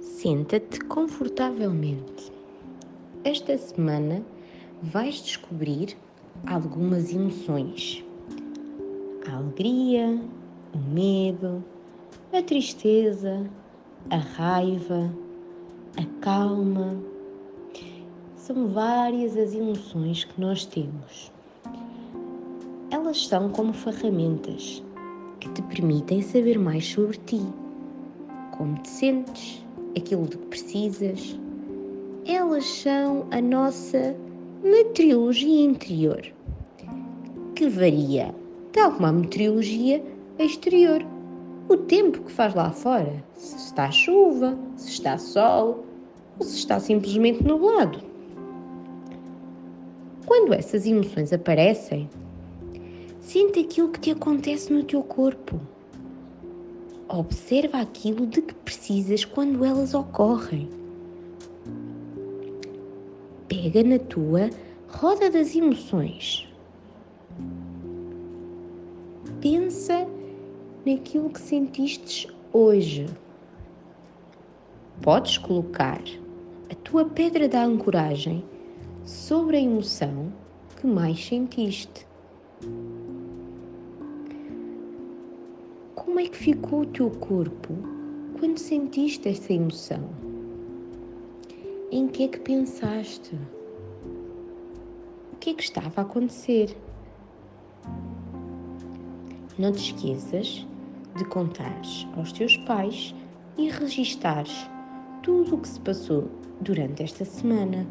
Senta-te confortavelmente. Esta semana vais descobrir algumas emoções: a alegria, o medo, a tristeza, a raiva, a calma. São várias as emoções que nós temos. Elas são como ferramentas que te permitem saber mais sobre ti, como te sentes, aquilo de que precisas. Elas são a nossa meteorologia interior, que varia, tal como a meteorologia exterior. O tempo que faz lá fora, se está chuva, se está sol ou se está simplesmente nublado. Quando essas emoções aparecem, sente aquilo que te acontece no teu corpo. Observa aquilo de que precisas quando elas ocorrem. Pega na tua roda das emoções. Pensa naquilo que sentiste hoje. Podes colocar a tua pedra da ancoragem sobre a emoção que mais sentiste. Como é que ficou o teu corpo quando sentiste esta emoção? Em que é que pensaste? O que é que estava a acontecer? Não te esqueças de contares aos teus pais e registares tudo o que se passou durante esta semana.